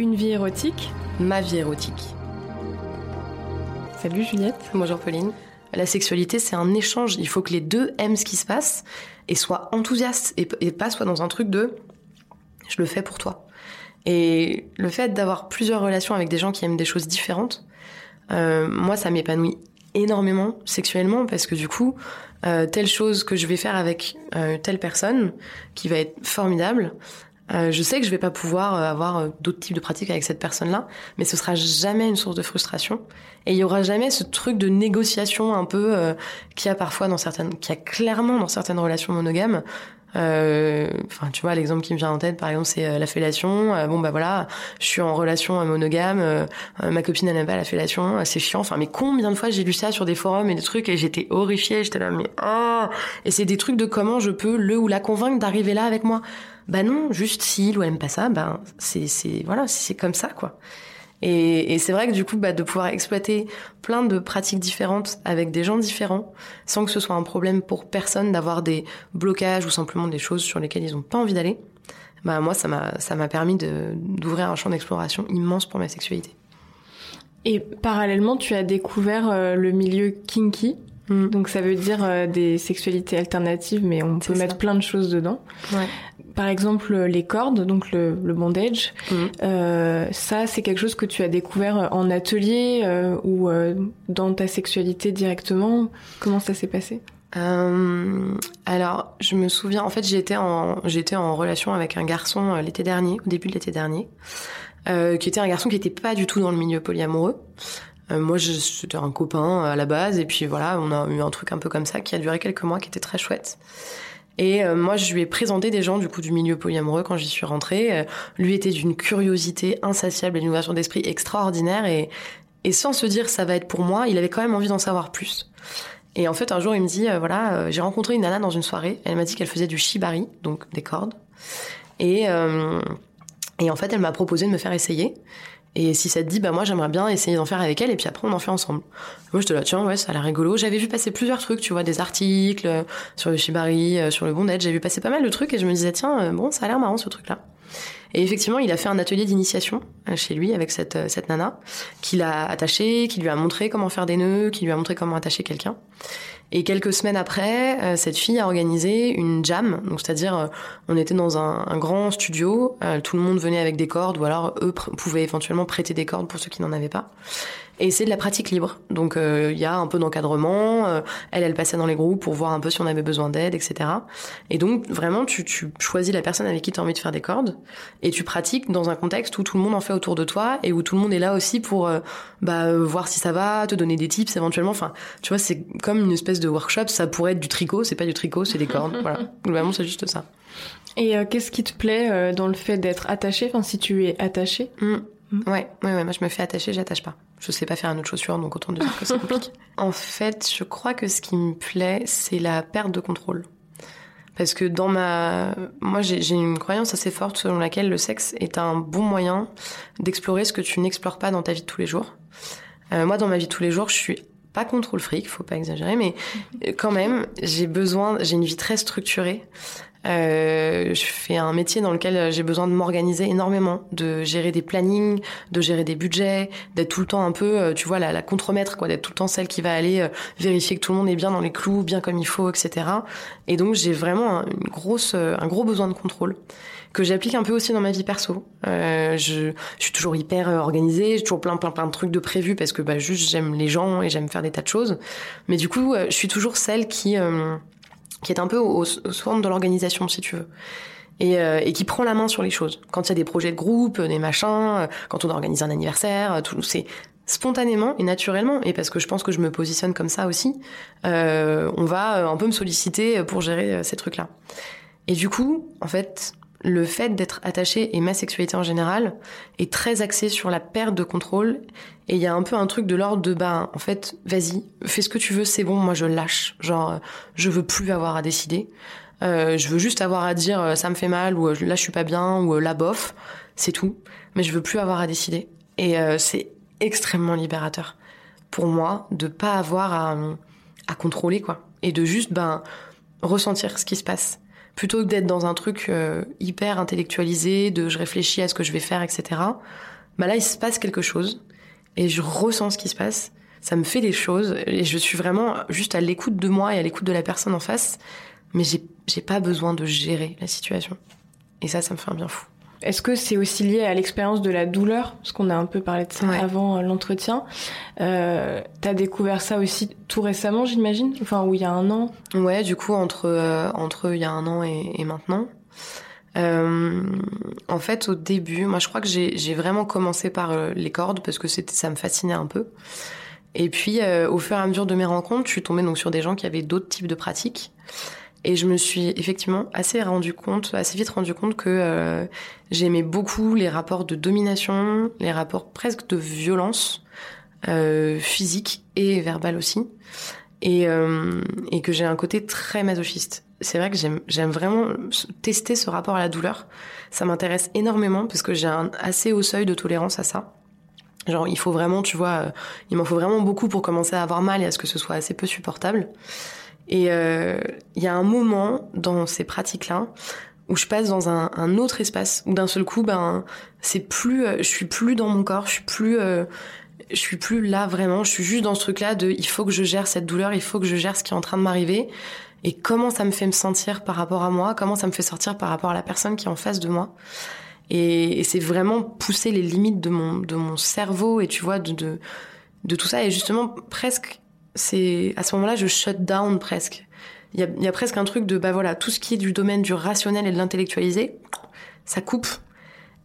Une vie érotique Ma vie érotique. Salut Juliette. Bonjour Pauline. La sexualité, c'est un échange. Il faut que les deux aiment ce qui se passe et soient enthousiastes et, pas soient dans un truc de je le fais pour toi. Et le fait d'avoir plusieurs relations avec des gens qui aiment des choses différentes, euh, moi, ça m'épanouit énormément sexuellement parce que du coup, euh, telle chose que je vais faire avec euh, telle personne qui va être formidable, euh, je sais que je vais pas pouvoir euh, avoir euh, d'autres types de pratiques avec cette personne-là, mais ce sera jamais une source de frustration. Et il y aura jamais ce truc de négociation un peu euh, qu'il y a parfois dans certaines, qui a clairement dans certaines relations monogames. Enfin, tu vois, l'exemple qui me vient en tête, par exemple, c'est la fellation. bon, bah voilà, je suis en relation monogame, ma copine elle n'aime pas la fellation, c'est chiant. Enfin, mais combien de fois j'ai lu ça sur des forums et des trucs et j'étais horrifiée, j'étais là, mais oh Et c'est des trucs de comment je peux le ou la convaincre d'arriver là avec moi. Bah non, juste s'il ou elle aime pas ça, ben c'est c'est voilà, c'est comme ça quoi. Et, et c'est vrai que du coup, bah, de pouvoir exploiter plein de pratiques différentes avec des gens différents, sans que ce soit un problème pour personne d'avoir des blocages ou simplement des choses sur lesquelles ils n'ont pas envie d'aller, bah moi ça m'a ça m'a permis d'ouvrir un champ d'exploration immense pour ma sexualité. Et parallèlement, tu as découvert euh, le milieu kinky. Mm. Donc ça veut dire euh, des sexualités alternatives, mais on peut mettre plein de choses dedans. Ouais par exemple les cordes, donc le, bondage, mhm. euh, ça c'est quelque chose que tu as découvert en atelier euh, ou euh, dans ta sexualité directement. Comment ça s'est passé? Alors, je me souviens, en fait, j'étais en, j'étais en relation avec un garçon l'été dernier, au début de l'été dernier, qui était un garçon qui était pas du tout dans le milieu polyamoureux. moi, j'étais un copain à la base, et puis voilà, on a eu un truc un peu comme ça qui a duré quelques mois, qui était très chouette. Et euh, moi, je lui ai présenté des gens du coup du milieu polyamoureux quand j'y suis rentrée. Euh, lui était d'une curiosité insatiable et d'une ouverture d'esprit extraordinaire. Et, et sans se dire ça va être pour moi, il avait quand même envie d'en savoir plus. Et en fait, un jour, il me dit euh, voilà, j'ai rencontré une nana dans une soirée. Elle m'a dit qu'elle faisait du shibari, donc des cordes. Et et en fait, elle m'a proposé de me faire essayer. Et si ça te dit, bah moi j'aimerais bien essayer d'en faire avec elle et puis après on en fait ensemble. Moi je te là, tiens, ouais, ça a l'air rigolo. J'avais vu passer plusieurs trucs, tu vois, des articles euh, sur le shibari, euh, sur le bondage. J'avais vu passer pas mal de trucs et je me disais, tiens, euh, bon, ça a l'air marrant ce truc-là. Et effectivement, il a fait un atelier d'initiation chez lui avec cette, cette nana, qu'il a attaché, qui lui a montré comment faire des nœuds, qui lui a montré comment attacher quelqu'un. Et quelques semaines après, euh, cette fille a organisé une jam, donc c'est-à-dire euh, on était dans un, un grand studio, euh, tout le monde venait avec des cordes, ou alors eux pouvaient éventuellement prêter des cordes pour ceux qui n'en avaient pas. Et c'est de la pratique libre. Donc il y a un peu d'encadrement. elle, elle passait dans les groupes pour voir un peu si on avait besoin d'aide, etc. Et donc vraiment, tu, tu choisis la personne avec qui tu as envie de faire des cordes et tu pratiques dans un contexte où tout le monde en fait autour de toi et où tout le monde est là aussi pour bah, voir si ça va, te donner des tips éventuellement. Enfin, tu vois, c'est comme une espèce de workshop, ça pourrait être du tricot, c'est pas du tricot, c'est des cordes. voilà. Globalement, c'est juste ça. Et euh, qu'est-ce qui te plaît euh, dans le fait d'être attaché, enfin si tu es attaché? Mmh. Mmh. Ouais, ouais, ouais, moi je me fais attacher, j'attache pas. Je sais pas faire une autre chaussure, donc autant dire que c'est compliqué. en fait, je crois que ce qui me plaît, c'est la perte de contrôle. Parce que dans ma, moi j'ai une croyance assez forte selon laquelle le sexe est un bon moyen d'explorer ce que tu n'explores pas dans ta vie de tous les jours. Euh, moi, dans ma vie de tous les jours, je suis pas contre le fric, faut pas exagérer, mais quand même, j'ai besoin, j'ai une vie très structurée. Euh, je fais un métier dans lequel j'ai besoin de m'organiser énormément, de gérer des plannings, de gérer des budgets, d'être tout le temps un peu, euh, tu vois, la, la contremaître, quoi, d'être tout le temps celle qui va aller euh, vérifier que tout le monde est bien dans les clous, bien comme il faut, etc. Et donc j'ai vraiment une grosse, euh, un gros besoin de contrôle que j'applique un peu aussi dans ma vie perso. Euh, je, je, suis toujours hyper organisée, j'ai toujours plein plein plein de trucs de prévus parce que bah juste j'aime les gens et j'aime faire des tas de choses. Mais du coup, je suis toujours celle qui qui est un peu au, centre de l'organisation, si tu veux. Et, euh, et, qui prend la main sur les choses. Quand il y a des projets de groupe, des machins, euh, quand on organise un anniversaire, tout c'est spontanément et naturellement, et parce que je pense que je me positionne comme ça aussi, euh, on va un peu me solliciter pour gérer ces trucs-là. Et du coup, en fait, le fait d'être attaché et ma sexualité en général est très axé sur la perte de contrôle et il y a un peu un truc de l'ordre de bah en fait vas-y fais ce que tu veux c'est bon moi je lâche. Genre je veux plus avoir à décider. Euh, je veux juste avoir à dire euh, ça me fait mal ou euh, là je suis pas bien ou là bof c'est tout. Mais je veux plus avoir à décider. Et c'est extrêmement libérateur pour moi de pas avoir à, à contrôler quoi. Et de juste ben ressentir ce qui se passe plutôt que d'être dans un truc euh, hyper intellectualisé, de je réfléchis à ce que je vais faire, etc. Bah là, il se passe quelque chose et je ressens ce qui se passe. Ça me fait des choses et je suis vraiment juste à l'écoute de moi et à l'écoute de la personne en face. Mais j'ai, pas besoin de gérer la situation. Et ça, ça me fait un bien fou. Est-ce que c'est aussi lié à l'expérience de la douleur? Parce qu'on a un peu parlé de ça avant euh, l'entretien. Euh, T'as découvert ça aussi tout récemment, j'imagine? Enfin, où il y a un an? Ouais, du coup, entre, euh, entre il y a un an et, et maintenant. Euh, en fait, au début, moi, je crois que j'ai vraiment commencé par euh, les cordes parce que c'était, ça me fascinait un peu. Et puis, au fur et à mesure de mes rencontres, je suis tombée donc sur des gens qui avaient d'autres types de pratiques. Et je me suis effectivement assez rendu compte, assez vite rendu compte que euh, j'aimais beaucoup les rapports de domination, les rapports presque de violence euh, physique et verbale aussi, et, euh, et que j'ai un côté très masochiste. C'est vrai que j'aime vraiment tester ce rapport à la douleur. Ça m'intéresse énormément parce que j'ai un assez haut seuil de tolérance à ça. Genre, il faut vraiment, tu vois, euh, il m'en faut vraiment beaucoup pour commencer à avoir mal et à ce que ce soit assez peu supportable. Et euh, il y a un moment dans ces pratiques-là où je passe dans un, un autre espace où d'un seul coup, ben, c'est plus, euh, je suis plus dans mon corps, je suis plus, euh, je suis plus là vraiment. Je suis juste dans ce truc-là de, il faut que je gère cette douleur, il faut que je gère ce qui est en train de m'arriver et comment ça me fait me sentir par rapport à moi, comment ça me fait sortir par rapport à la personne qui est en face de moi. Et, et c'est vraiment pousser les limites de mon de mon cerveau et tu vois de de, de tout ça et justement presque c'est à ce moment-là, je shut down presque. Il y a, y a, presque un truc de bah voilà, tout ce qui est du domaine du rationnel et de l'intellectualisé, ça coupe.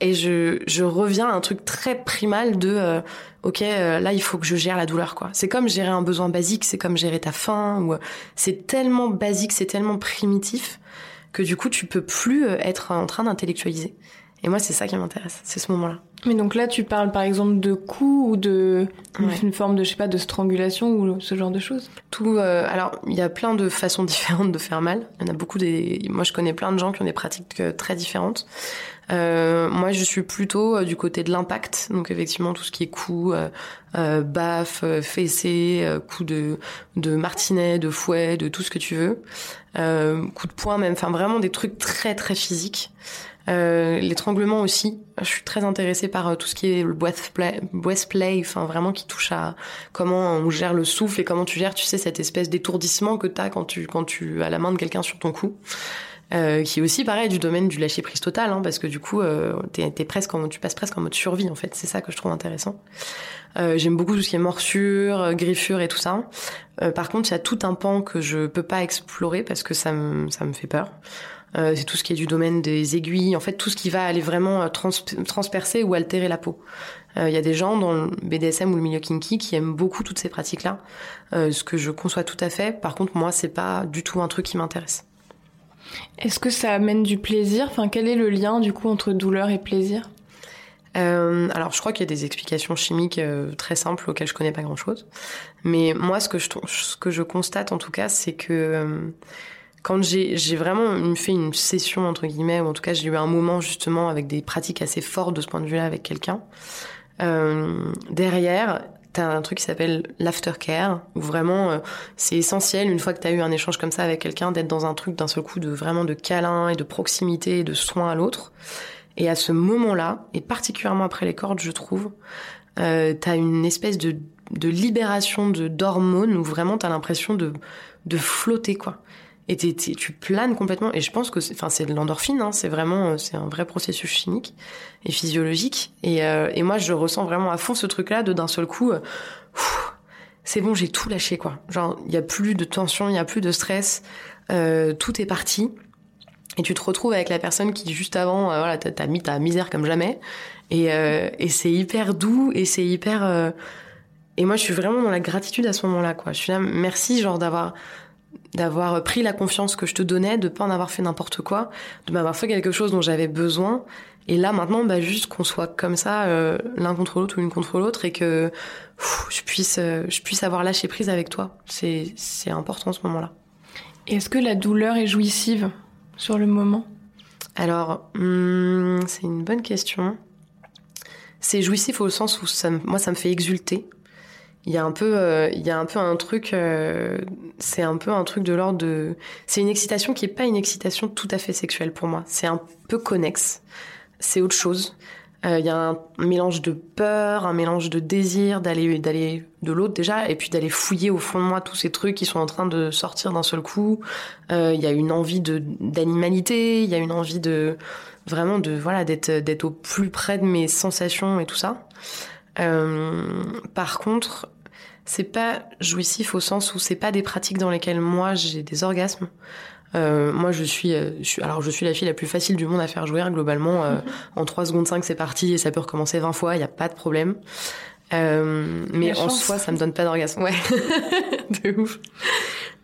Et je, je reviens à un truc très primal de euh, ok euh, là il faut que je gère la douleur quoi. C'est comme gérer un besoin basique, c'est comme gérer ta faim ou euh, c'est tellement basique, c'est tellement primitif que du coup tu peux plus être en train d'intellectualiser. Et moi c'est ça qui m'intéresse, c'est ce moment-là. Mais donc là, tu parles par exemple de coups ou de ouais. une forme de je sais pas de strangulation ou ce genre de choses? Tout. Euh, alors il y a plein de façons différentes de faire mal. Il y en a beaucoup des. Moi je connais plein de gens qui ont des pratiques euh, très différentes. Euh, moi je suis plutôt euh, du côté de l'impact. Donc effectivement tout ce qui est coups, euh, euh, baffes, fessées, coups de de martinet, de fouet, de tout ce que tu veux. coups de poing même. Enfin vraiment des trucs très très physiques. Euh, l'étranglement aussi. Je suis très intéressée par euh, tout ce qui est le breath play, enfin vraiment qui touche à comment on gère le souffle et comment tu gères, tu sais, cette espèce d'étourdissement que t'as quand tu quand tu as la main de quelqu'un sur ton cou. Euh, qui est aussi pareil du domaine du lâcher prise total, hein, parce que du coup, euh, t'es, t'es presque en, tu passes presque en mode survie en fait. C'est ça que je trouve intéressant. Euh, j'aime beaucoup tout ce qui est morsure, griffure et tout ça. Euh, par contre, il y a tout un pan que je peux pas explorer parce que ça me ça me fait peur. Euh, c'est tout ce qui est du domaine des aiguilles, en fait tout ce qui va aller vraiment euh, trans transpercer ou altérer la peau. Il euh, y a des gens dans le BDSM ou le milieu kinky qui aiment beaucoup toutes ces pratiques-là, ce que je conçois tout à fait. Par contre, moi, c'est pas du tout un truc qui m'intéresse. Est-ce que ça amène du plaisir? Enfin, quel est le lien du coup entre douleur et plaisir? Euh, alors, je crois qu'il y a des explications chimiques euh, très simples auxquelles je connais pas grand-chose. Mais moi, ce que je, ce que je constate en tout cas, c'est que euh, quand j'ai vraiment fait une session entre guillemets ou en tout cas j'ai eu un moment justement avec des pratiques assez fortes de ce point de vue-là avec quelqu'un euh, derrière t'as un truc qui s'appelle l'aftercare où vraiment euh, c'est essentiel une fois que t'as eu un échange comme ça avec quelqu'un d'être dans un truc d'un seul coup de vraiment de câlin et de proximité et de soin à l'autre. Et à ce moment-là et particulièrement après les cordes je trouve euh, t'as une espèce de de libération de d'hormones où vraiment t'as l'impression de de flotter quoi et tu planes complètement. Et je pense que enfin c'est de l'endorphine hein, c'est vraiment euh, c'est un vrai processus chimique et physiologique. Et, euh, et moi je ressens vraiment à fond ce truc là de d'un seul coup euh, c'est bon j'ai tout lâché quoi. Genre il y a plus de tension il y a plus de stress euh, tout est parti. Et tu te retrouves avec la personne qui juste avant euh, voilà t'as mis ta misère comme jamais. Et, euh, et c'est hyper doux et c'est hyper et moi je suis vraiment dans la gratitude à ce moment là quoi. Je suis là merci genre d'avoir d'avoir pris la confiance que je te donnais, de pas en avoir fait n'importe quoi, de m'avoir fait quelque chose dont j'avais besoin. Et là maintenant, bah juste qu'on soit comme ça, euh, l'un contre l'autre ou l'une contre l'autre, et que pff, je puisse, euh, je puisse avoir lâché prise avec toi. C'est, c'est important ce moment-là. Est-ce que la douleur est jouissive sur le moment? Alors, hum, c'est une bonne question. C'est jouissif au sens où ça, moi, ça me fait exulter. Il y a un peu euh, il y a un peu un truc euh, c'est un peu un truc de l'ordre de c'est une excitation qui est pas une excitation tout à fait sexuelle pour moi. C'est un peu connexe. C'est autre chose. Euh, il y a un mélange de peur un mélange de désir d'aller d'aller de l'autre déjà et puis d'aller fouiller au fond de moi tous ces trucs qui sont en train de sortir d'un seul coup. Il y a une envie de d'animalité il y a une envie de vraiment de voilà d'être d'être au plus près de mes sensations et tout ça. Euh, par contre, c'est pas jouissif au sens où c'est pas des pratiques dans lesquelles moi j'ai des orgasmes. Euh, moi, je suis, euh, je suis, alors je suis la fille la plus facile du monde à faire jouer. Globalement, euh, en 3 secondes 5, c'est parti et ça peut recommencer 20 fois, il y a pas de problème. Euh, mais en soi, ça me donne pas d'orgasme. Ouais, de ouf.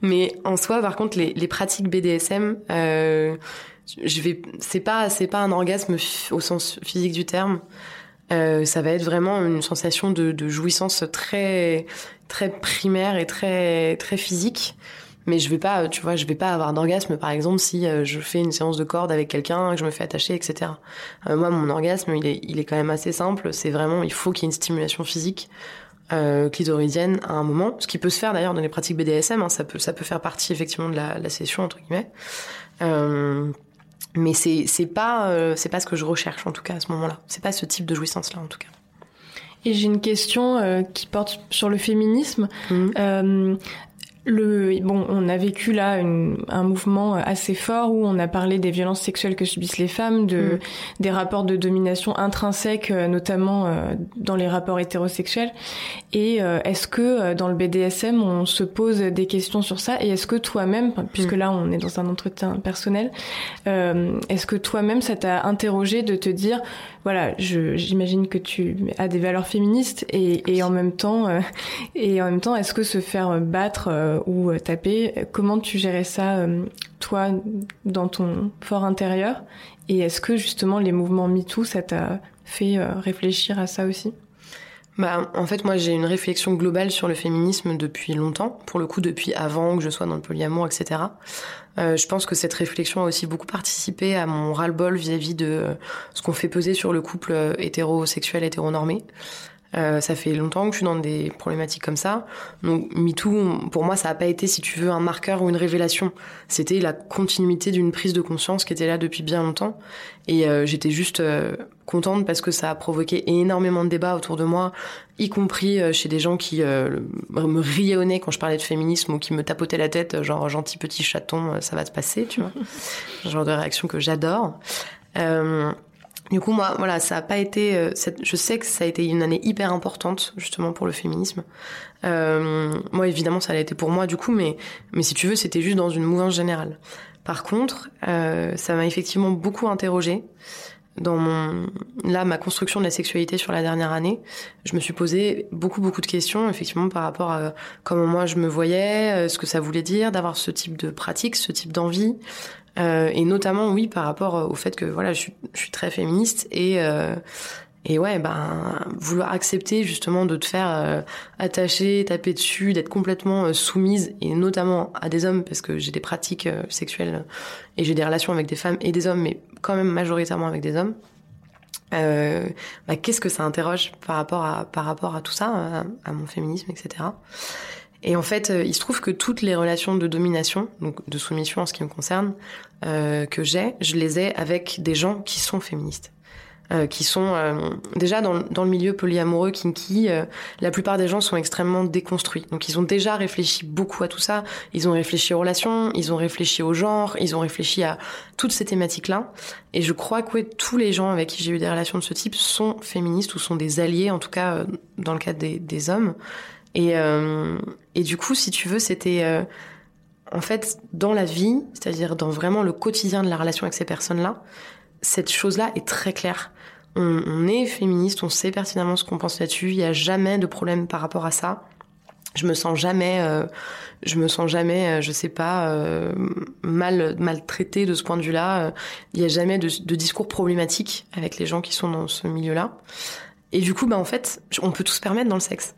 Mais en soi, par contre, les, les pratiques BDSM, euh, je vais, c'est pas, c'est pas un orgasme au sens physique du terme. Euh, ça va être vraiment une sensation de, de, jouissance très très primaire et très très physique. Mais je vais pas, tu vois, je vais pas avoir d'orgasme par exemple si euh, je fais une séance de corde avec quelqu'un, que je me fais attacher, etc. Euh, moi, mon orgasme, il est, il est quand même assez simple. C'est vraiment, il faut qu'il y ait une stimulation physique euh, clitoridienne à un moment, ce qui peut se faire d'ailleurs dans les pratiques BDSM. Hein, ça peut ça peut faire partie effectivement de la, la session entre guillemets. Euh, mais c'est c'est pas euh, c'est pas ce que je recherche en tout cas à ce moment-là. C'est pas ce type de jouissance là en tout cas. Et j'ai une question euh, qui porte sur le féminisme. Mmh. Euh, le, bon, on a vécu là une, un mouvement assez fort où on a parlé des violences sexuelles que subissent les femmes, de, mmh. des rapports de domination intrinsèques, euh, notamment euh, dans les rapports hétérosexuels. Et euh, est-ce que dans le BDSM, on se pose des questions sur ça? Et est-ce que toi-même, puisque mmh. là on est dans un entretien personnel, est-ce que toi-même ça t'a interrogé de te dire, voilà, j'imagine que tu as des valeurs féministes et, et en même temps, et en même temps, est-ce que se faire battre euh, ou taper. Comment tu gérais ça, euh, toi, dans ton fort intérieur? Et est-ce que justement les mouvements MeToo, ça t'a fait euh, réfléchir à ça aussi? Bah, en fait, moi, j'ai une réflexion globale sur le féminisme depuis longtemps. Pour le coup, depuis avant que je sois dans le polyamour, etc. Euh, je pense que cette réflexion a aussi beaucoup participé à mon ras-le-bol vis-à-vis de ce qu'on fait peser sur le couple hétérosexuel, hétéronormé. Euh, ça fait longtemps que je suis dans des problématiques comme ça. Donc MeToo, pour moi, ça n'a pas été, si tu veux, un marqueur ou une révélation. C'était la continuité d'une prise de conscience qui était là depuis bien longtemps. Et euh, j'étais juste euh, contente parce que ça a provoqué énormément de débats autour de moi, y compris euh, chez des gens qui me riaient au nez quand je parlais de féminisme ou qui me tapotaient la tête, genre gentil petit chaton, ça va se passer, tu vois. genre de réaction que j'adore. Du coup, moi, voilà, ça a pas été. Euh, je sais que ça a été une année hyper importante justement pour le féminisme. Euh, moi, évidemment, ça l'a été pour moi du coup, mais mais si tu veux, c'était juste dans une mouvance générale. Par contre, euh, ça m'a effectivement beaucoup interrogée dans mon là ma construction de la sexualité sur la dernière année. Je me suis posé beaucoup beaucoup de questions effectivement par rapport à comment moi je me voyais, euh, ce que ça voulait dire d'avoir ce type de pratique, ce type d'envie, euh, et notamment, oui, par rapport au fait que voilà, je suis, je suis très féministe et euh, et ouais, ben vouloir accepter justement de te faire euh, attacher, taper dessus, d'être complètement euh, soumise et notamment à des hommes parce que j'ai des pratiques euh, sexuelles et j'ai des relations avec des femmes et des hommes, mais quand même majoritairement avec des hommes. Euh, bah, qu'est-ce que ça interroge par rapport à par rapport à tout ça, à, à mon féminisme, etc. Et en fait, il se trouve que toutes les relations de domination, donc de soumission en ce qui me concerne, que j'ai, je les ai avec des gens qui sont féministes. Euh, qui sont euh, déjà dans, dans, le milieu polyamoureux kinky, euh, la plupart des gens sont extrêmement déconstruits. Donc ils ont déjà réfléchi beaucoup à tout ça. Ils ont réfléchi aux relations, ils ont réfléchi au genre, ils ont réfléchi à toutes ces thématiques-là. Et je crois que ouais, tous les gens avec qui j'ai eu des relations de ce type sont féministes ou sont des alliés, en tout cas dans le cas des, des hommes. Et, euh, et du coup, si tu veux, c'était euh, en fait dans la vie, c'est-à-dire dans vraiment le quotidien de la relation avec ces personnes-là, cette chose-là est très claire. On, est féministe, on sait pertinemment ce qu'on pense là-dessus. Il n'y a jamais de problème par rapport à ça. Je me sens jamais, euh, je me sens jamais, euh, je sais pas, euh, mal maltraitée de ce point de vue-là. Il n'y a jamais de, discours problématique avec les gens qui sont dans ce milieu-là. Et du coup, bah en fait, on peut tout se permettre dans le sexe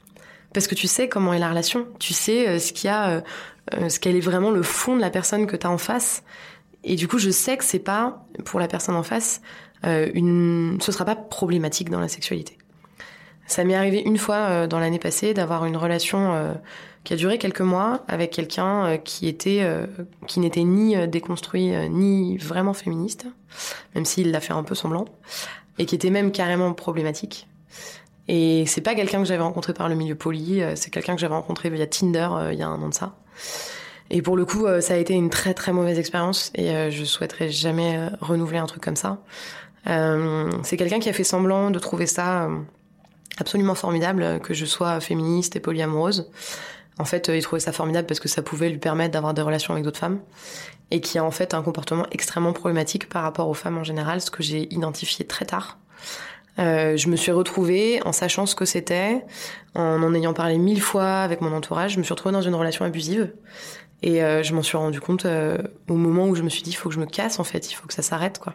parce que tu sais comment est la relation, tu sais euh, ce qu'il y a, euh, euh, ce qu'elle est vraiment le fond de la personne que tu as en face. Et du coup, je sais que c'est pas pour la personne en face une, ce sera pas problématique dans la sexualité. Ça m'est arrivé une fois dans l'année passée d'avoir une relation qui a duré quelques mois avec quelqu'un qui était qui n'était ni déconstruit ni vraiment féministe, même s'il l'a fait un peu semblant, et qui était même carrément problématique. Et c'est pas quelqu'un que j'avais rencontré par le milieu poli, c'est quelqu'un que j'avais rencontré via Tinder il y a un an de ça. Et pour le coup, ça a été une très très mauvaise expérience et je souhaiterais jamais renouveler un truc comme ça. Euh, c'est quelqu'un qui a fait semblant de trouver ça euh, absolument formidable que je sois féministe et polyamoureuse. En fait, euh, il trouvait ça formidable parce que ça pouvait lui permettre d'avoir des relations avec d'autres femmes et qui a en fait un comportement extrêmement problématique par rapport aux femmes en général, ce que j'ai identifié très tard. Euh, je me suis retrouvée en sachant ce que c'était, en en ayant parlé mille fois avec mon entourage. Je me suis retrouvée dans une relation abusive et euh, je m'en suis rendu compte euh, au moment où je me suis dit il faut que je me casse en fait, il faut que ça s'arrête quoi.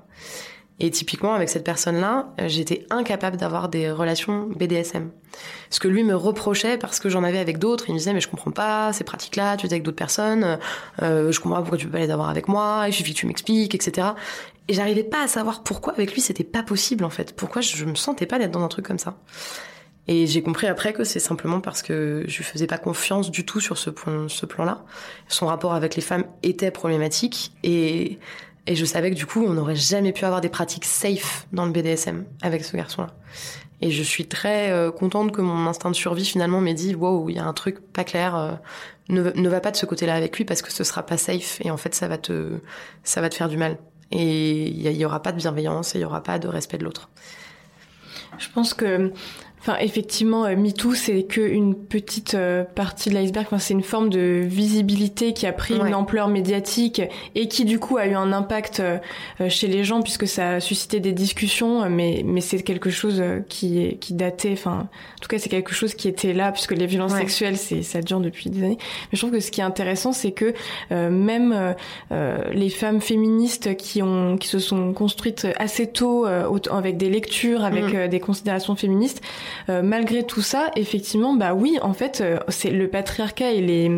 Et typiquement, avec cette personne-là, j'étais incapable d'avoir des relations BDSM. Ce que lui me reprochait parce que j'en avais avec d'autres, il me disait mais je comprends pas ces pratiques-là, tu es avec d'autres personnes, euh, je comprends pas pourquoi tu peux pas les avoir avec moi, il suffit que tu m'expliques, etc. Et j'arrivais pas à savoir pourquoi avec lui c'était pas possible en fait, pourquoi je me sentais pas d'être dans un truc comme ça. Et j'ai compris après que c'est simplement parce que je lui faisais pas confiance du tout sur ce, point, ce plan-là. Son rapport avec les femmes était problématique et et je savais que du coup, on n'aurait jamais pu avoir des pratiques safe dans le BDSM avec ce garçon-là. Et je suis très euh, contente que mon instinct de survie finalement m'ait dit wow, il y a un truc pas clair. Euh, ne, ne va pas de ce côté-là avec lui parce que ce sera pas safe et en fait ça va te ça va te faire du mal. Et il y, y, aura pas de bienveillance et il y aura pas de respect de l'autre. Je pense que Enfin, effectivement, euh, MeToo, c'est qu'une petite euh, partie de l'iceberg. Enfin, c'est une forme de visibilité qui a pris une ampleur médiatique et qui, du coup, a eu un impact euh, chez les gens puisque ça a suscité des discussions. Mais, mais c'est quelque chose qui, est, qui datait. Enfin, en tout cas, c'est quelque chose qui était là puisque les violences sexuelles, c'est, ça dure depuis des années. Mais je trouve que ce qui est intéressant, c'est que même les femmes féministes qui ont, qui se sont construites assez tôt avec des lectures, avec mm. des considérations féministes, euh, malgré tout ça, effectivement, bah oui, en fait, euh, c'est le patriarcat et les,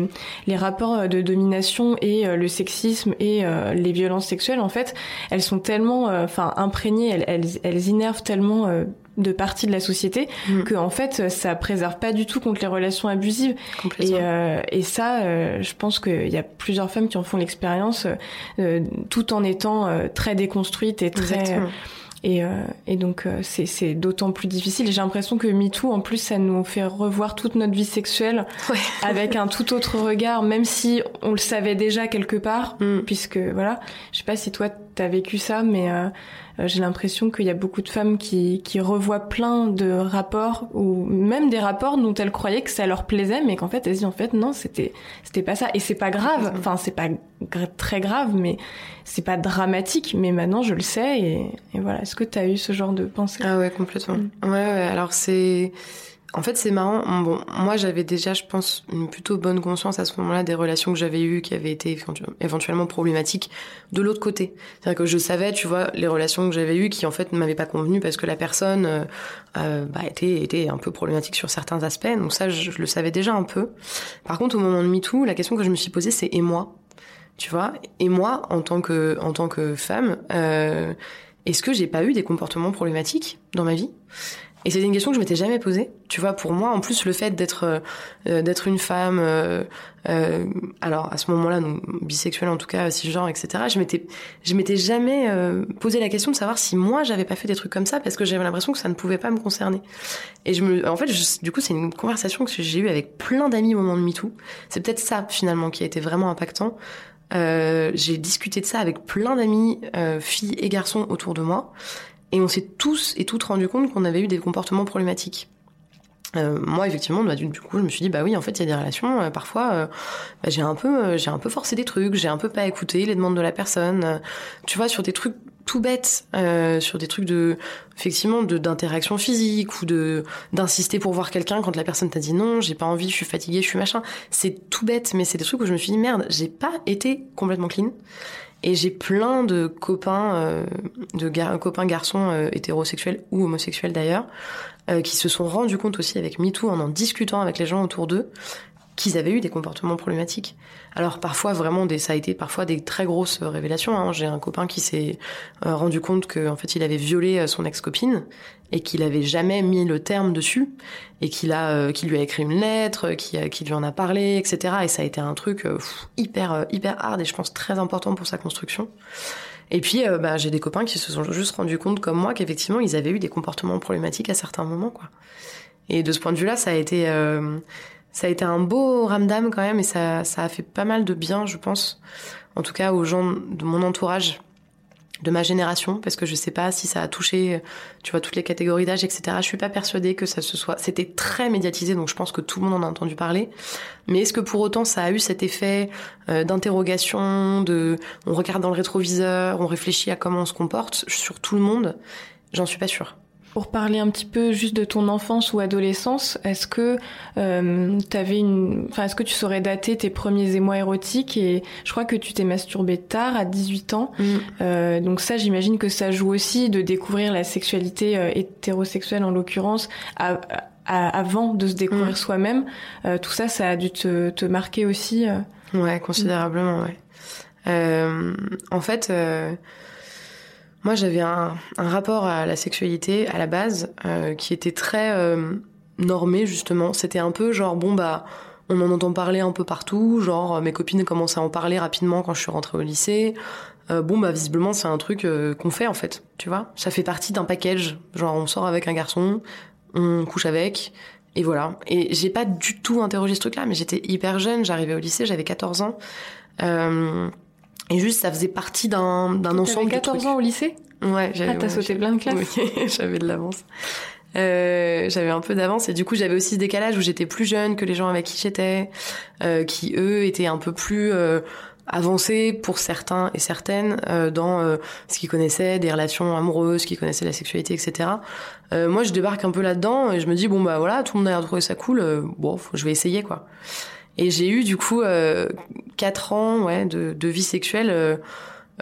les rapports de domination et euh, le sexisme et les violences sexuelles, en fait, elles sont tellement, enfin, imprégnées, elles, elles, elles, innervent tellement de partie de la société mm. que en fait ça préserve pas du tout contre les relations abusives. Et, et ça je pense qu'il y a plusieurs femmes qui en font l'expérience tout en étant très déconstruites et très et, euh, et donc euh, c'est d'autant plus difficile. Et j'ai l'impression que MeToo, en plus, ça nous fait revoir toute notre vie sexuelle avec un tout autre regard, même si on le savait déjà quelque part, mm. puisque voilà, je sais pas si toi t'as vécu ça, mais euh, euh, j'ai l'impression qu'il y a beaucoup de femmes qui, qui revoient plein de rapports ou même des rapports dont elles croyaient que ça leur plaisait, mais qu'en fait elles disent en fait non, c'était c'était pas ça et c'est pas grave. Enfin c'est pas très grave, mais c'est pas dramatique. Mais maintenant je le sais et, et voilà. Est-ce que tu as eu ce genre de pensée? Ah ouais complètement. Mm. Ouais, ouais alors c'est en fait, c'est marrant. Bon, moi, j'avais déjà, je pense, une plutôt bonne conscience à ce moment-là des relations que j'avais eues qui avaient été éventuellement problématiques de l'autre côté. C'est-à-dire que je savais, tu vois, les relations que j'avais eues qui, en fait, ne m'avaient pas convenu parce que la personne euh, euh, bah, était, était un peu problématique sur certains aspects. Donc ça, je, le savais déjà un peu. Par contre, au moment de MeToo, la question que je me suis posée, c'est et moi? Tu vois? Et moi, en tant que, en tant que femme, euh, est-ce que j'ai pas eu des comportements problématiques dans ma vie? Et c'était une question que je m'étais jamais posée. Tu vois, pour moi, en plus, le fait d'être euh, d'être une femme, euh, euh, alors à ce moment-là, bisexuelle en tout cas, cisgenre, etc. Je m'étais je m'étais jamais euh, posé la question de savoir si moi j'avais pas fait des trucs comme ça parce que j'avais l'impression que ça ne pouvait pas me concerner. Et je me, en fait, du coup, c'est une conversation que j'ai eue avec plein d'amis au moment de MeToo. C'est peut-être ça finalement qui a été vraiment impactant. Euh, j'ai discuté de ça avec plein d'amis, euh, filles et garçons autour de moi, et on s'est tous et toutes rendu compte qu'on avait eu des comportements problématiques. Euh, moi effectivement bah, du, coup je me suis dit bah oui en fait il y a des relations euh, parfois euh, bah, j'ai un peu euh, j'ai un peu forcé des trucs j'ai un peu pas écouté les demandes de la personne. Tu vois sur des trucs tout bêtes sur des trucs de effectivement de d'interaction physique ou de d'insister pour voir quelqu'un quand la personne t'a dit non j'ai pas envie je suis fatiguée je suis machin. C'est tout bête mais c'est des trucs où je me suis dit merde j'ai pas été complètement clean et j'ai plein de copains, euh, de copains garçons euh, hétérosexuels ou homosexuels d'ailleurs, euh, qui se sont rendus compte aussi avec MeToo en en discutant avec les gens autour d'eux, qu'ils avaient eu des comportements problématiques. Alors parfois vraiment des, ça a été parfois des très grosses révélations. Hein. J'ai un copain qui s'est rendu compte qu'en fait il avait violé son ex-copine et qu'il avait jamais mis le terme dessus et qu'il a, euh, qu'il lui a écrit une lettre, qu'il qui lui en a parlé, etc. Et ça a été un truc hyper hyper hard et je pense très important pour sa construction. Et puis, bah, j'ai des copains qui se sont juste rendus compte, comme moi, qu'effectivement, ils avaient eu des comportements problématiques à certains moments, quoi. Et de ce point de vue-là, ça a été, ça a été un beau ramdam quand même et ça, ça a fait pas mal de bien, je pense. En tout cas, aux gens de mon entourage, de ma génération, parce que je sais pas si ça a touché, tu vois, toutes les catégories d'âge, etc. Je suis pas persuadée que ça se soit. C'était très médiatisé, donc je pense que tout le monde en a entendu parler. Mais est-ce que pour autant ça a eu cet effet euh, d'interrogation, de, on regarde dans le rétroviseur, on réfléchit à comment on se comporte sur tout le monde? J'en suis pas sûre. Pour parler un petit peu juste de ton enfance ou adolescence, est-ce que euh, avais une, enfin, est-ce que tu saurais dater tes premiers émois érotiques Et je crois que tu t'es masturbé tard, à 18 ans. Mm. Euh, donc ça, j'imagine que ça joue aussi de découvrir la sexualité euh, hétérosexuelle en l'occurrence avant de se découvrir mm. soi-même. Euh, tout ça, ça a dû te, te marquer aussi. Euh? Ouais, considérablement, ouais. en fait moi, j'avais un, un, rapport à la sexualité à la base euh, qui était très euh, normé justement. C'était un peu genre bon bah on en entend parler un peu partout. Genre mes copines commençaient à en parler rapidement quand je suis rentrée au lycée. Euh, bon bah visiblement c'est un truc euh, qu'on fait en fait. Tu vois, ça fait partie d'un package. Genre on sort avec un garçon, on couche avec. Et voilà. Et j'ai pas du tout interrogé ce truc-là, mais j'étais hyper jeune, j'arrivais au lycée, j'avais 14 ans. Euh, et juste, ça faisait partie d'un, d'un ensemble 14 ans au lycée? Ouais, j'avais. Ah, t'as sauté plein de classes Oui, j'avais de l'avance. Euh, j'avais un peu d'avance et du coup j'avais aussi ce décalage où j'étais plus jeune que les gens avec qui j'étais, euh, qui eux étaient un peu plus euh, avancés pour certains et certaines euh, dans euh, ce qu'ils connaissaient des relations amoureuses, qui connaissaient la sexualité, etc. Euh, moi je débarque un peu là-dedans et je me dis bon bah voilà tout le monde a l'air de trouver ça cool, bon je vais essayer quoi. Et j'ai eu du coup euh, quatre ans ouais, de, de vie sexuelle euh,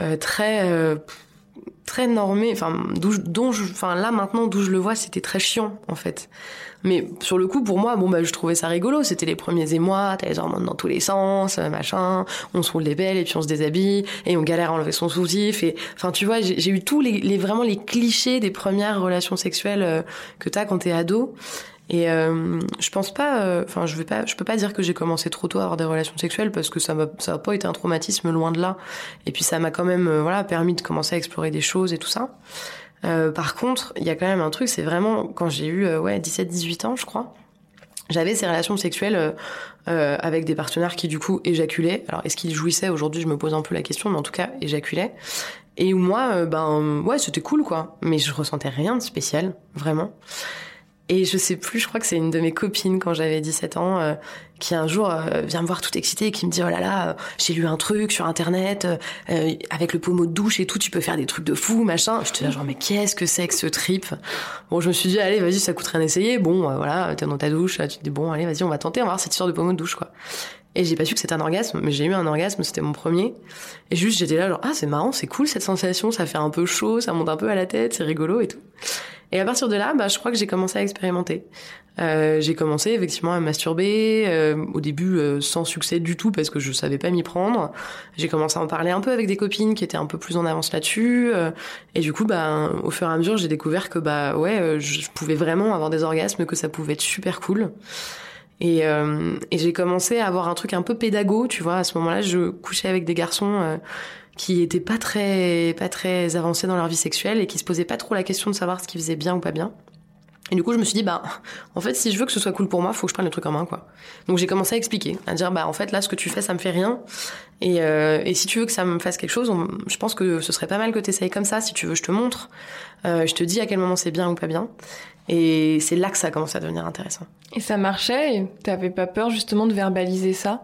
euh très euh, très normée. Enfin, dont je, enfin là maintenant d'où je le vois, c'était très chiant en fait. Mais sur le coup, pour moi, bon bah je trouvais ça rigolo. C'était les premiers émois, t'as les hormones dans tous les sens, machin. On se roule les belles et puis on se déshabille et on galère à enlever son soutif. Et enfin, tu vois, j'ai eu tous les, les, vraiment les clichés des premières relations sexuelles que t'as quand t'es ado. Et euh, je pense pas, euh, enfin je vais pas, je peux pas dire que j'ai commencé trop tôt à avoir des relations sexuelles parce que ça m'a, ça a pas été un traumatisme loin de là. Et puis ça m'a quand même, euh, voilà, permis de commencer à explorer des choses et tout ça. Euh, par contre, il y a quand même un truc, c'est vraiment quand j'ai eu ouais 17-18 ans, je crois. J'avais ces relations sexuelles avec des partenaires qui du coup éjaculaient. Alors est-ce qu'ils jouissaient Aujourd'hui, je me pose un peu la question, mais en tout cas éjaculaient. Et où moi, ben ouais, c'était cool quoi, mais je ressentais rien de spécial, vraiment. Et je sais plus, je crois que c'est une de mes copines quand j'avais 17 ans euh, qui un jour euh, vient me voir tout excitée et qui me dit oh là là, euh, j'ai lu un truc sur internet avec le pommeau de douche et tout, tu peux faire des trucs de fou, machin. Je te dis genre mais qu'est-ce que c'est que ce trip? Bon, je me suis dit allez, vas-y, ça coûte rien d'essayer. Bon, voilà, t'es dans ta douche, tu te dis bon, allez, vas-y, on va tenter, on va voir cette histoire de pommeau de douche quoi. Et j'ai pas su que c'était un orgasme, mais j'ai eu un orgasme, c'était mon premier. Et juste j'étais là genre ah c'est marrant, c'est cool cette sensation, ça fait un peu chaud, ça monte un peu à la tête, c'est rigolo et tout. Et à partir de là, bah, je crois que j'ai commencé à expérimenter. Euh, j'ai commencé effectivement à masturber, euh, au début euh, sans succès du tout parce que je savais pas m'y prendre. J'ai commencé à en parler un peu avec des copines qui étaient un peu plus en avance là-dessus. Et du coup, bah, au fur et à mesure, j'ai découvert que bah ouais, je pouvais vraiment avoir des orgasmes, que ça pouvait être super cool. Et, et j'ai commencé à avoir un truc un peu pédago, tu vois. À ce moment-là, je couchais avec des garçons qui étaient pas très pas très avancés dans leur vie sexuelle et qui se posaient pas trop la question de savoir ce qu'ils faisaient bien ou pas bien. Et du coup, je me suis dit, bah, en fait, si je veux que ce soit cool pour moi, faut que je prenne le truc en main, quoi. Donc j'ai commencé à expliquer, à dire, bah, en fait, là, ce que tu fais, ça me fait rien. Et, euh, et si tu veux que ça me fasse quelque chose, je pense que ce serait pas mal que tu essayes comme ça. Si tu veux, je te montre. Euh, je te dis à quel moment c'est bien ou pas bien. Et c'est là que ça a commencé à devenir intéressant. Et ça marchait et t'avais pas peur justement de verbaliser ça?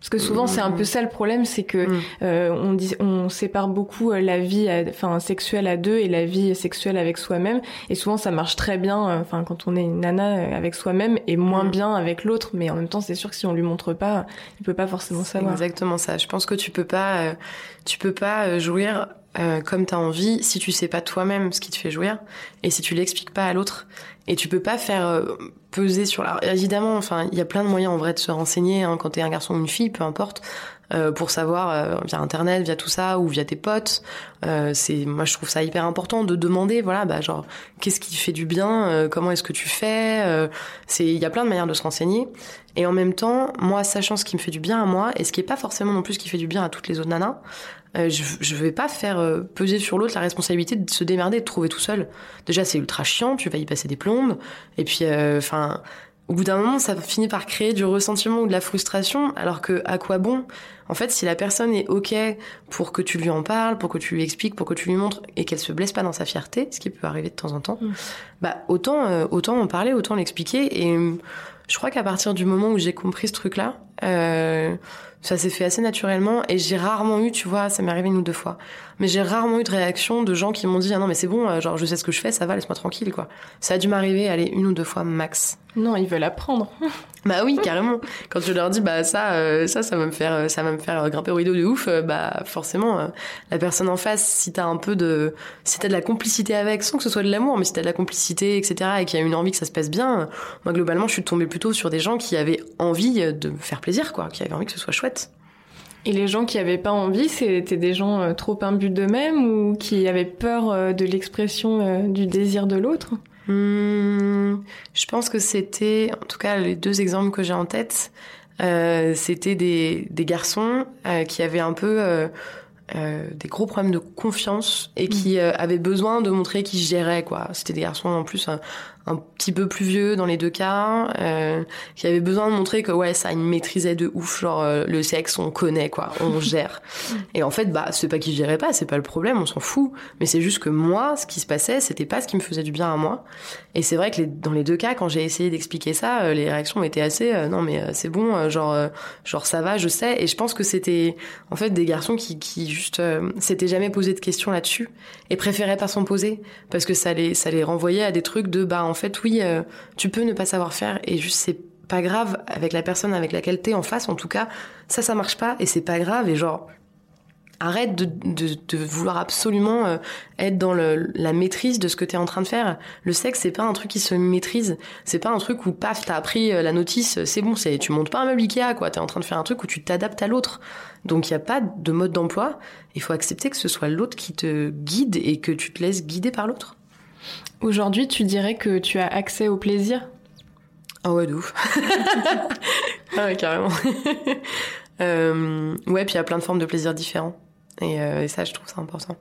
Parce que souvent c'est un peu ça le problème, c'est que mm. euh, on, dit, on sépare beaucoup euh, la vie, enfin sexuelle à deux et la vie sexuelle avec soi-même. Et souvent ça marche très bien, euh, enfin quand on est une nana euh, avec soi-même et moins mm. bien avec l'autre. Mais en même temps, c'est sûr que si on lui montre pas, il peut pas forcément savoir. Exactement ça. Je pense que tu peux pas, tu peux pas jouir euh, comme t'as envie si tu sais pas toi-même ce qui te fait jouir et si tu l'expliques pas à l'autre. Et tu peux pas faire euh, peser sur la... Évidemment, enfin, il y a plein de moyens en vrai de se renseigner hein, quand t'es un garçon ou une fille, peu importe. Euh, pour savoir euh, via internet, via tout ça ou via tes potes. C'est moi je trouve ça hyper important de demander voilà bah genre qu'est-ce qui fait du bien, comment est-ce que tu fais. c'est il y a plein de manières de se renseigner et en même temps moi sachant ce qui me fait du bien à moi et ce qui est pas forcément non plus ce qui fait du bien à toutes les autres nanas. je, je vais pas faire peser sur l'autre la responsabilité de se démerder, de trouver tout seul. Déjà, c'est ultra chiant, tu vas y passer des Et puis, enfin, au bout d'un moment, ça finit par créer du ressentiment ou de la frustration, alors que à quoi bon? En fait, si la personne est ok pour que tu lui en parles, pour que tu lui expliques, pour que tu lui montres et qu'elle se blesse pas dans sa fierté, ce qui peut arriver de temps en temps, mm. bah autant euh, autant en parler, autant l'expliquer. Et euh, je crois qu'à partir du moment où j'ai compris ce truc-là, euh, ça s'est fait assez naturellement et j'ai rarement eu, tu vois, ça m'est arrivé une ou deux fois, mais j'ai rarement eu de réaction de gens qui m'ont dit ah non mais c'est bon, euh, genre je sais ce que je fais, ça va, laisse-moi tranquille quoi. Ça a dû m'arriver, aller une ou deux fois max. Non, ils veulent apprendre. bah oui, carrément. Quand je leur dis bah ça, euh, ça, ça va me faire, ça va me faire grimper au rideau de ouf, euh, bah forcément la personne en face, si t'as un peu de, si t'as de la complicité avec, sans que ce soit de l'amour, mais si t'as de la complicité, etc. et qu'il y a une envie que ça se passe bien, moi globalement je suis tombée plutôt sur des gens qui avaient envie de me faire plaisir quoi, qui avaient envie que ce soit chouette. Et les gens qui avaient pas envie, c'était des gens euh, trop imbus d'eux-mêmes ou qui avaient peur euh, de l'expression euh, du désir de l'autre? Hmm, Je pense que c'était, en tout cas les deux exemples que j'ai en tête, c'était des, des garçons qui avaient un peu des gros problèmes de confiance et qui mm. avaient besoin de montrer qu'ils géraient quoi. C'était des garçons en plus un petit peu plus vieux dans les deux cas, euh, qui avait besoin de montrer que ouais, ça, il maîtrisait de ouf, genre euh, le sexe, on connaît quoi, on gère. et en fait, bah, c'est pas qu'il gérait pas, c'est pas le problème, on s'en fout. Mais c'est juste que moi, ce qui se passait, c'était pas ce qui me faisait du bien à moi. Et c'est vrai que les, dans les deux cas, quand j'ai essayé d'expliquer ça, euh, les réactions étaient assez, non mais c'est bon, genre, genre ça va, je sais. Et je pense que c'était en fait des garçons qui, qui juste s'étaient jamais posé de questions là-dessus et préféraient pas s'en poser parce que ça les, ça les renvoyait à des trucs de bah en fait, oui, euh, tu peux ne pas savoir faire et juste c'est pas grave avec la personne avec laquelle t'es en face. En tout cas, ça, ça marche pas et c'est pas grave. Et genre, arrête de, vouloir absolument euh, être dans la maîtrise de ce que t'es en train de faire. Le sexe, c'est pas un truc qui se maîtrise. C'est pas un truc où paf, t'as appris euh, la notice, c'est bon, tu montes pas un meuble Ikea, quoi. T'es en train de faire un truc où tu t'adaptes à l'autre. Donc il y a pas de mode d'emploi. Il faut accepter que ce soit l'autre qui te guide et que tu te laisses guider par l'autre. Aujourd'hui, tu dirais que tu as accès au plaisir? Ah ouais, de ouf. ah ouais, carrément. euh, ouais, puis il y a plein de formes de plaisir différents. Et, euh, et, ça, je trouve ça important.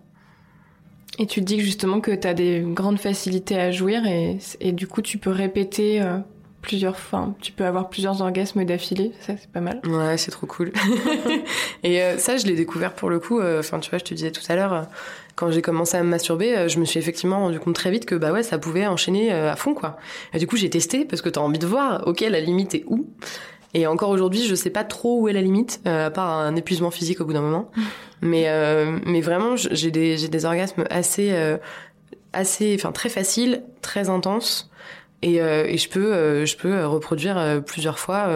Et tu dis justement que tu as des grandes facilités à jouir et, et du coup, tu peux répéter euh, plusieurs fois. Tu peux avoir plusieurs orgasmes d'affilée, ça c'est pas mal. Ouais, c'est trop cool. et euh, ça, je l'ai découvert pour le coup. Euh, enfin, tu vois, je te disais tout à l'heure, euh, quand j'ai commencé à me masturber, je me suis effectivement rendu compte très vite que bah ouais, ça pouvait enchaîner à fond quoi. Et du coup, j'ai testé parce que t'as envie de voir, ok, la limite est où? Et encore aujourd'hui, je sais pas trop où est la limite, à part un épuisement physique au bout d'un moment. mais mais vraiment, j'ai des j'ai des orgasmes assez assez, enfin très faciles, très intenses. Et, euh, et, je peux euh, je peux euh, reproduire euh, plusieurs fois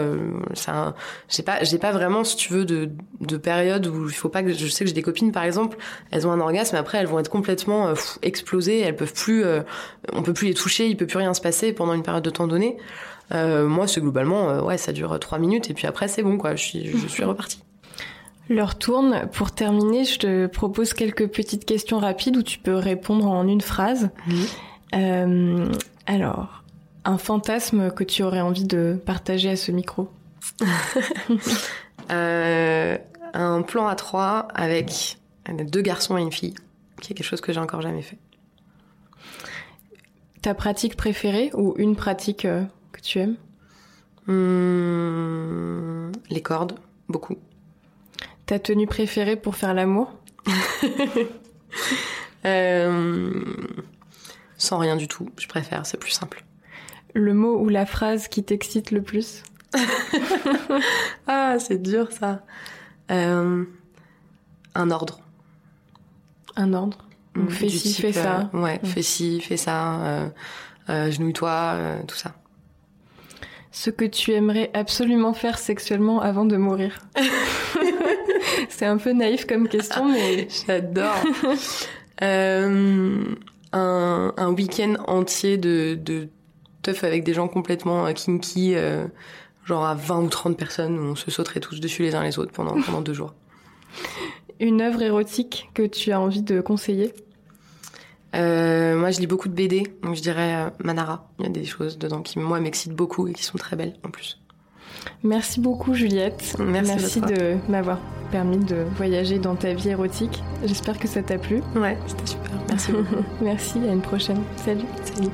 ça j'ai pas j'ai pas vraiment si tu veux de de période où il faut pas que je sais que j'ai des copines par exemple elles ont un orgasme après elles vont être complètement explosées elles peuvent plus on peut plus les toucher il peut plus rien se passer pendant une période de temps donnée moi c'est globalement ouais ça dure trois minutes et puis après c'est bon quoi je suis je suis repartie L'heure tourne. Pour terminer, je te propose quelques petites questions rapides où tu peux répondre en une phrase. Euh, alors, un fantasme que tu aurais envie de partager à ce micro euh, Un plan à trois avec deux garçons et une fille, qui est quelque chose que j'ai encore jamais fait. Ta pratique préférée ou une pratique euh, que tu aimes? Hmm, Les cordes, beaucoup. Ta tenue préférée pour faire l'amour? Euh, Sans rien du tout, je préfère, c'est plus simple le mot ou la phrase qui t'excite le plus Ah, c'est dur ça. Euh, un ordre. Un ordre. Donc mm, fais ci, fais ça. Euh, ouais, fais ci, fais ça. Euh, euh genouille-toi, tout ça. Ce que tu aimerais absolument faire sexuellement avant de mourir. C'est un peu naïf comme question, mais j'adore. euh, un, un week-end entier de, de teuf avec des gens complètement euh, kinky, euh, genre à 20 ou 30 personnes, où on se sauterait tous dessus les uns les autres pendant, pendant deux jours. Une œuvre érotique que tu as envie de conseiller? Euh, moi, je lis beaucoup de BD, donc je dirais euh, Manara. Il y a des choses dedans qui, moi, m'excitent beaucoup et qui sont très belles en plus. Merci beaucoup, Juliette. Merci, Merci de m'avoir permis de voyager dans ta vie érotique. J'espère que ça t'a plu. Ouais, c'était super. Merci beaucoup. Merci, à une prochaine. Salut. Salut.